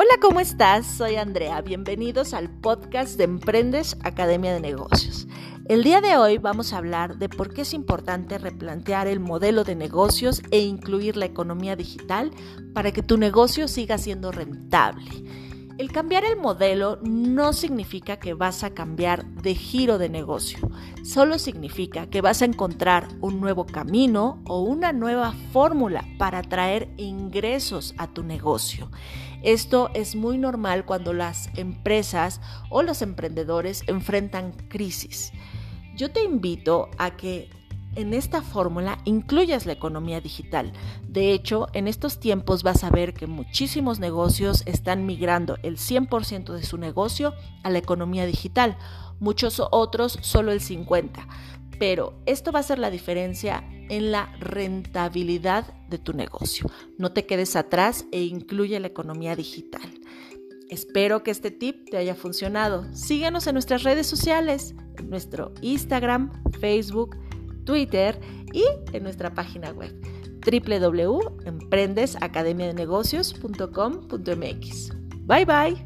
Hola, ¿cómo estás? Soy Andrea. Bienvenidos al podcast de Emprendes Academia de Negocios. El día de hoy vamos a hablar de por qué es importante replantear el modelo de negocios e incluir la economía digital para que tu negocio siga siendo rentable. El cambiar el modelo no significa que vas a cambiar de giro de negocio, solo significa que vas a encontrar un nuevo camino o una nueva fórmula para traer ingresos a tu negocio. Esto es muy normal cuando las empresas o los emprendedores enfrentan crisis. Yo te invito a que en esta fórmula incluyas la economía digital. De hecho, en estos tiempos vas a ver que muchísimos negocios están migrando el 100% de su negocio a la economía digital, muchos otros solo el 50%. Pero esto va a ser la diferencia en la rentabilidad de tu negocio. No te quedes atrás e incluye la economía digital. Espero que este tip te haya funcionado. Síguenos en nuestras redes sociales, en nuestro Instagram, Facebook, Twitter y en nuestra página web www.emprendesacademiadenegocios.com.mx. Bye bye.